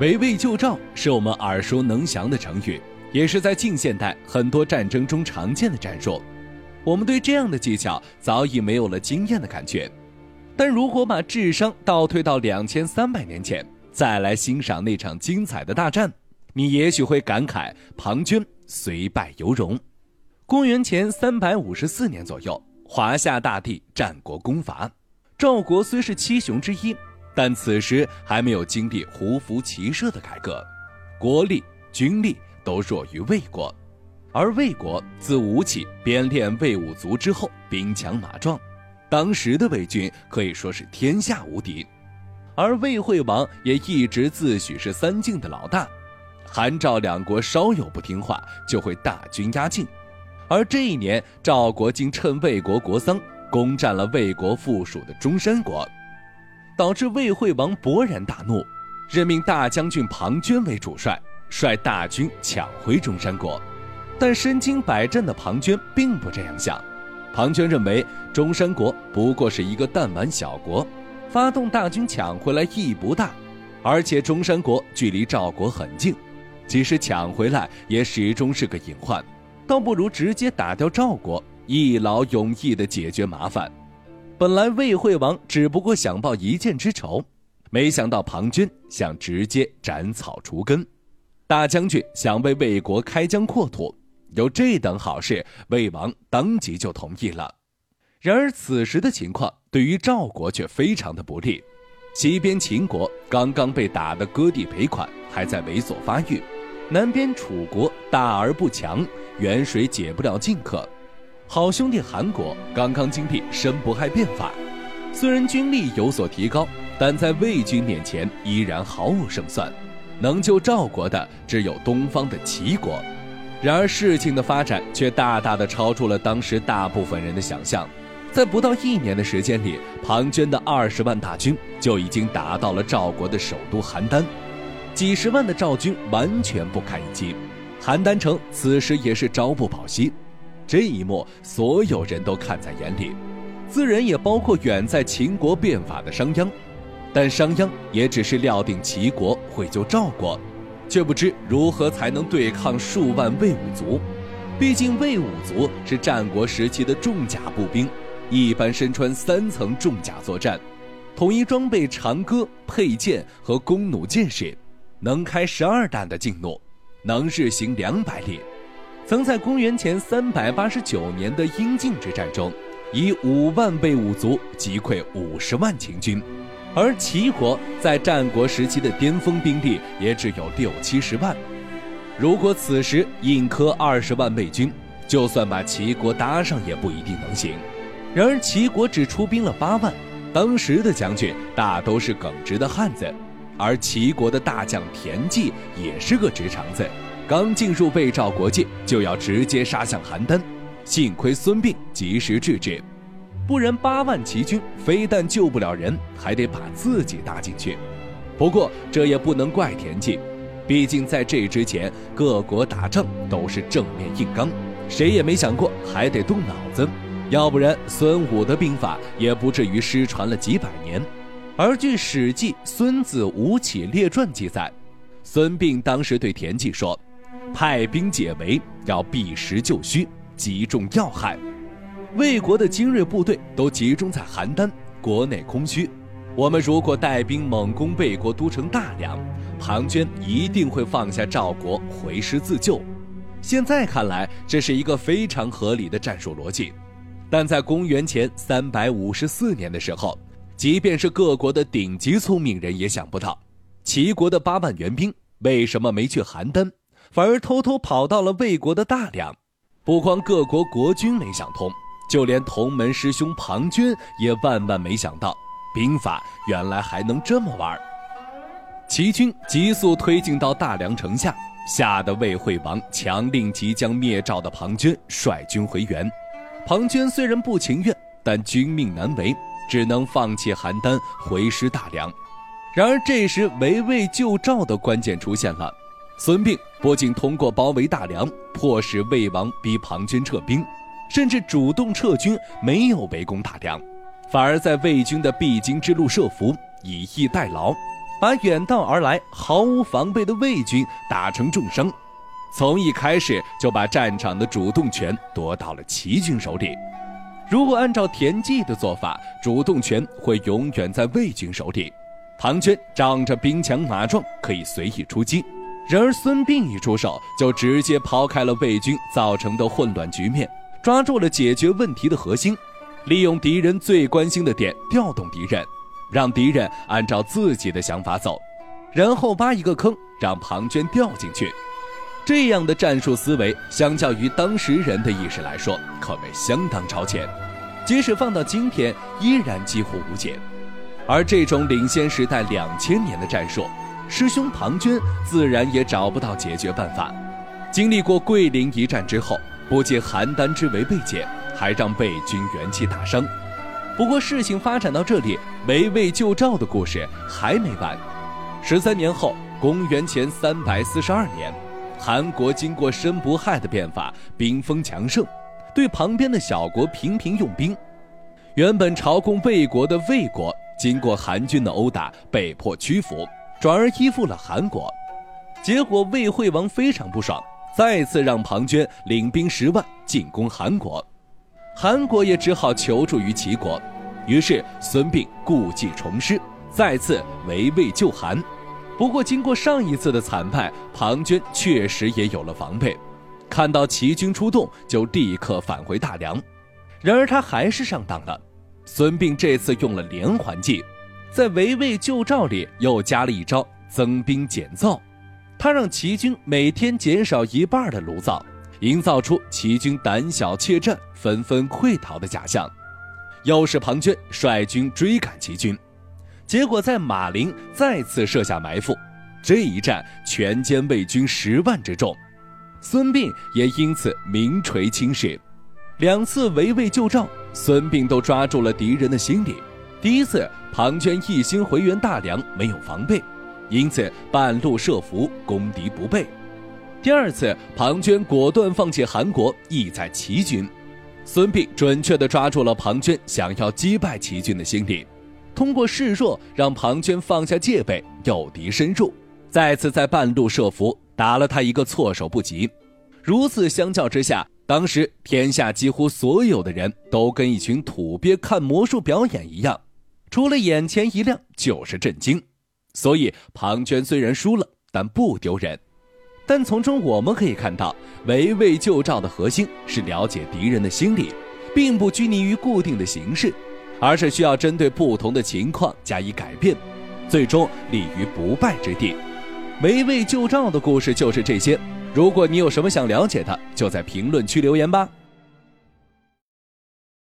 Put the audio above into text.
围魏救赵是我们耳熟能详的成语，也是在近现代很多战争中常见的战术。我们对这样的技巧早已没有了惊艳的感觉。但如果把智商倒退到两千三百年前，再来欣赏那场精彩的大战，你也许会感慨庞涓虽败犹荣。公元前三百五十四年左右，华夏大地战国攻伐，赵国虽是七雄之一。但此时还没有经历胡服骑射的改革，国力、军力都弱于魏国，而魏国自吴起编练魏武卒之后，兵强马壮，当时的魏军可以说是天下无敌，而魏惠王也一直自诩是三晋的老大，韩赵两国稍有不听话，就会大军压境，而这一年赵国竟趁魏国国丧，攻占了魏国附属的中山国。导致魏惠王勃然大怒，任命大将军庞涓为主帅，率大军抢回中山国。但身经百战的庞涓并不这样想。庞涓认为中山国不过是一个弹丸小国，发动大军抢回来意义不大，而且中山国距离赵国很近，即使抢回来也始终是个隐患，倒不如直接打掉赵国，一劳永逸地解决麻烦。本来魏惠王只不过想报一箭之仇，没想到庞涓想直接斩草除根。大将军想为魏国开疆扩土，有这等好事，魏王当即就同意了。然而此时的情况对于赵国却非常的不利，西边秦国刚刚被打得割地赔款，还在猥琐发育；南边楚国大而不强，远水解不了近渴。好兄弟韩国刚刚经历申不害变法，虽然军力有所提高，但在魏军面前依然毫无胜算。能救赵国的只有东方的齐国。然而事情的发展却大大的超出了当时大部分人的想象。在不到一年的时间里，庞涓的二十万大军就已经打到了赵国的首都邯郸，几十万的赵军完全不堪一击。邯郸城此时也是朝不保夕。这一幕，所有人都看在眼里，自然也包括远在秦国变法的商鞅。但商鞅也只是料定齐国会救赵国，却不知如何才能对抗数万魏武卒。毕竟魏武卒是战国时期的重甲步兵，一般身穿三层重甲作战，统一装备长戈、佩剑和弓弩箭矢，能开十二弹的劲弩，能日行两百里。曾在公元前三百八十九年的英晋之战中，以五万魏武卒击溃五十万秦军，而齐国在战国时期的巅峰兵力也只有六七十万。如果此时硬磕二十万魏军，就算把齐国搭上也不一定能行。然而齐国只出兵了八万，当时的将军大都是耿直的汉子，而齐国的大将田忌也是个直肠子。刚进入魏赵国界，就要直接杀向邯郸，幸亏孙膑及时制止，不然八万齐军非但救不了人，还得把自己搭进去。不过这也不能怪田忌，毕竟在这之前各国打仗都是正面硬刚，谁也没想过还得动脑子，要不然孙武的兵法也不至于失传了几百年。而据《史记·孙子吴起列传》记载，孙膑当时对田忌说。派兵解围，要避实就虚，击中要害。魏国的精锐部队都集中在邯郸，国内空虚。我们如果带兵猛攻魏国都城大梁，庞涓一定会放下赵国，回师自救。现在看来，这是一个非常合理的战术逻辑。但在公元前三百五十四年的时候，即便是各国的顶级聪明人也想不到，齐国的八万援兵为什么没去邯郸。反而偷偷跑到了魏国的大梁，不光各国国君没想通，就连同门师兄庞涓也万万没想到，兵法原来还能这么玩。齐军急速推进到大梁城下，吓得魏惠王强令即将灭赵的庞涓率军回援。庞涓虽然不情愿，但军命难违，只能放弃邯郸，回师大梁。然而这时围魏救赵的关键出现了。孙膑不仅通过包围大梁，迫使魏王逼庞涓撤兵，甚至主动撤军，没有围攻大梁，反而在魏军的必经之路设伏，以逸待劳，把远道而来毫无防备的魏军打成重伤，从一开始就把战场的主动权夺到了齐军手里。如果按照田忌的做法，主动权会永远在魏军手里，庞涓仗着兵强马壮可以随意出击。然而孙膑一出手，就直接抛开了魏军造成的混乱局面，抓住了解决问题的核心，利用敌人最关心的点调动敌人。让敌人按照自己的想法走，然后挖一个坑让庞涓掉进去。这样的战术思维，相较于当时人的意识来说，可谓相当超前，即使放到今天，依然几乎无解。而这种领先时代两千年的战术，师兄庞涓自然也找不到解决办法。经历过桂林一战之后，不仅邯郸之围被解，还让魏军元气大伤。不过，事情发展到这里，围魏救赵的故事还没完。十三年后，公元前三百四十二年，韩国经过申不害的变法，兵锋强盛，对旁边的小国频频用兵。原本朝贡魏国的魏国，经过韩军的殴打，被迫屈服，转而依附了韩国。结果，魏惠王非常不爽，再次让庞涓领兵十万进攻韩国。韩国也只好求助于齐国，于是孙膑故技重施，再次围魏救韩。不过，经过上一次的惨败，庞涓确实也有了防备，看到齐军出动，就立刻返回大梁。然而，他还是上当了。孙膑这次用了连环计，在围魏救赵里又加了一招增兵减灶，他让齐军每天减少一半的炉灶。营造出齐军胆小怯战、纷纷溃逃的假象，又是庞涓率军追赶齐军，结果在马陵再次设下埋伏，这一战全歼魏军十万之众，孙膑也因此名垂青史。两次围魏救赵，孙膑都抓住了敌人的心理。第一次，庞涓一心回援大梁，没有防备，因此半路设伏，攻敌不备。第二次，庞涓果断放弃韩国，意在齐军。孙膑准确地抓住了庞涓想要击败齐军的心理，通过示弱让庞涓放下戒备，诱敌深入，再次在半路设伏，打了他一个措手不及。如此相较之下，当时天下几乎所有的人都跟一群土鳖看魔术表演一样，除了眼前一亮就是震惊。所以庞涓虽然输了，但不丢人。但从中我们可以看到，围魏救赵的核心是了解敌人的心理，并不拘泥于固定的形式，而是需要针对不同的情况加以改变，最终立于不败之地。围魏救赵的故事就是这些。如果你有什么想了解的，就在评论区留言吧。